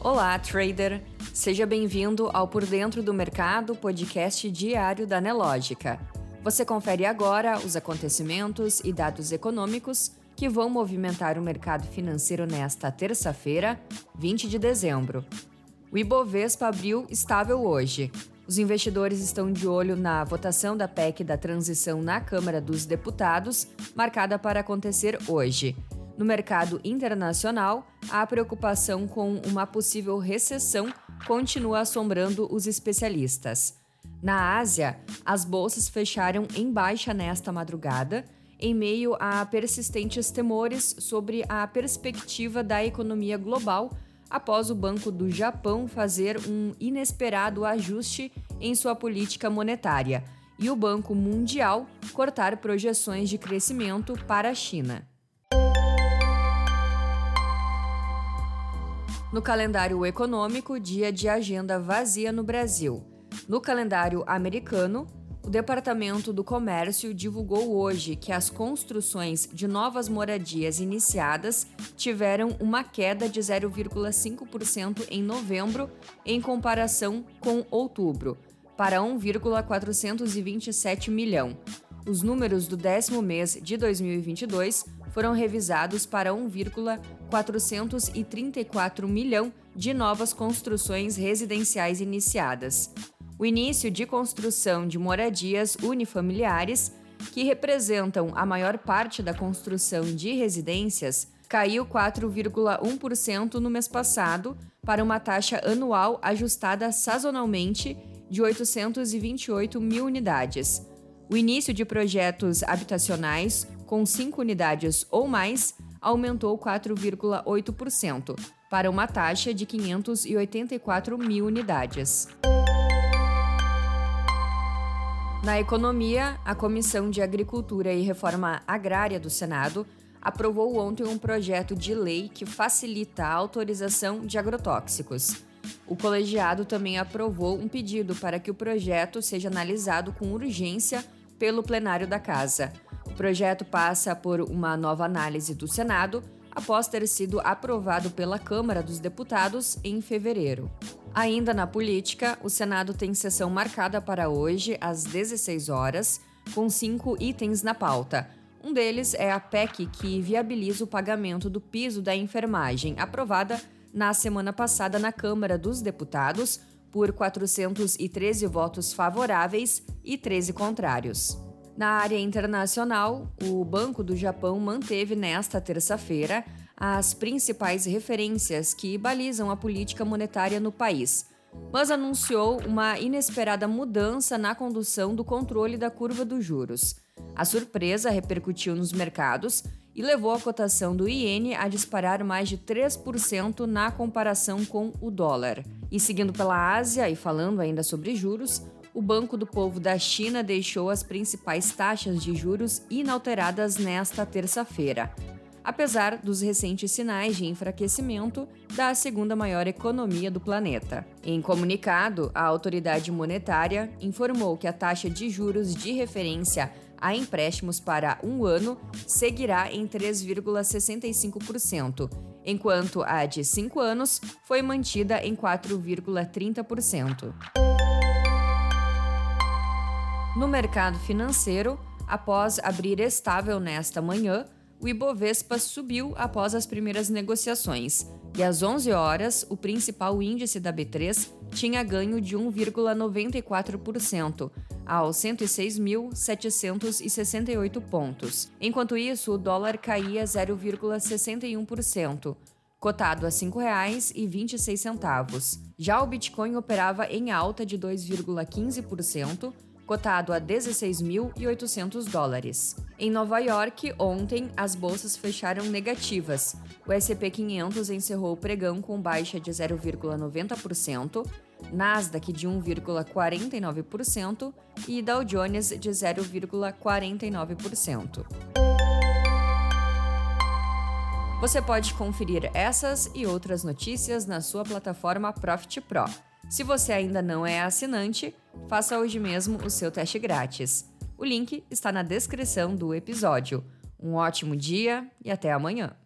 Olá, trader! Seja bem-vindo ao Por Dentro do Mercado, podcast diário da Nelógica. Você confere agora os acontecimentos e dados econômicos que vão movimentar o mercado financeiro nesta terça-feira, 20 de dezembro. O Ibovespa abriu estável hoje. Os investidores estão de olho na votação da PEC da transição na Câmara dos Deputados, marcada para acontecer hoje. No mercado internacional, a preocupação com uma possível recessão continua assombrando os especialistas. Na Ásia, as bolsas fecharam em baixa nesta madrugada, em meio a persistentes temores sobre a perspectiva da economia global após o Banco do Japão fazer um inesperado ajuste em sua política monetária e o Banco Mundial cortar projeções de crescimento para a China. No calendário econômico, dia de agenda vazia no Brasil. No calendário americano, o Departamento do Comércio divulgou hoje que as construções de novas moradias iniciadas tiveram uma queda de 0,5% em novembro, em comparação com outubro, para 1,427 milhão. Os números do décimo mês de 2022 foram revisados para 1,434 milhão de novas construções residenciais iniciadas. O início de construção de moradias unifamiliares, que representam a maior parte da construção de residências, caiu 4,1% no mês passado, para uma taxa anual ajustada sazonalmente de 828 mil unidades. O início de projetos habitacionais com cinco unidades ou mais, aumentou 4,8%, para uma taxa de 584 mil unidades. Na economia, a Comissão de Agricultura e Reforma Agrária do Senado aprovou ontem um projeto de lei que facilita a autorização de agrotóxicos. O colegiado também aprovou um pedido para que o projeto seja analisado com urgência pelo plenário da Casa. O projeto passa por uma nova análise do Senado após ter sido aprovado pela Câmara dos Deputados em fevereiro. Ainda na política, o Senado tem sessão marcada para hoje, às 16 horas, com cinco itens na pauta. Um deles é a PEC que viabiliza o pagamento do piso da enfermagem, aprovada na semana passada na Câmara dos Deputados por 413 votos favoráveis e 13 contrários. Na área internacional, o Banco do Japão manteve nesta terça-feira as principais referências que balizam a política monetária no país, mas anunciou uma inesperada mudança na condução do controle da curva dos juros. A surpresa repercutiu nos mercados e levou a cotação do iene a disparar mais de 3% na comparação com o dólar. E seguindo pela Ásia e falando ainda sobre juros, o Banco do Povo da China deixou as principais taxas de juros inalteradas nesta terça-feira, apesar dos recentes sinais de enfraquecimento da segunda maior economia do planeta. Em comunicado, a autoridade monetária informou que a taxa de juros de referência a empréstimos para um ano seguirá em 3,65%, enquanto a de cinco anos foi mantida em 4,30%. No mercado financeiro, após abrir estável nesta manhã, o Ibovespa subiu após as primeiras negociações e às 11 horas o principal índice da B3 tinha ganho de 1,94% aos 106.768 pontos. Enquanto isso, o dólar caía 0,61%, cotado a R$ 5,26. Já o Bitcoin operava em alta de 2,15%, cotado a 16.800 dólares. Em Nova York, ontem, as bolsas fecharam negativas. O S&P 500 encerrou o pregão com baixa de 0,90%, Nasdaq de 1,49% e Dow Jones de 0,49%. Você pode conferir essas e outras notícias na sua plataforma Profit Pro. Se você ainda não é assinante, faça hoje mesmo o seu teste grátis. O link está na descrição do episódio. Um ótimo dia e até amanhã!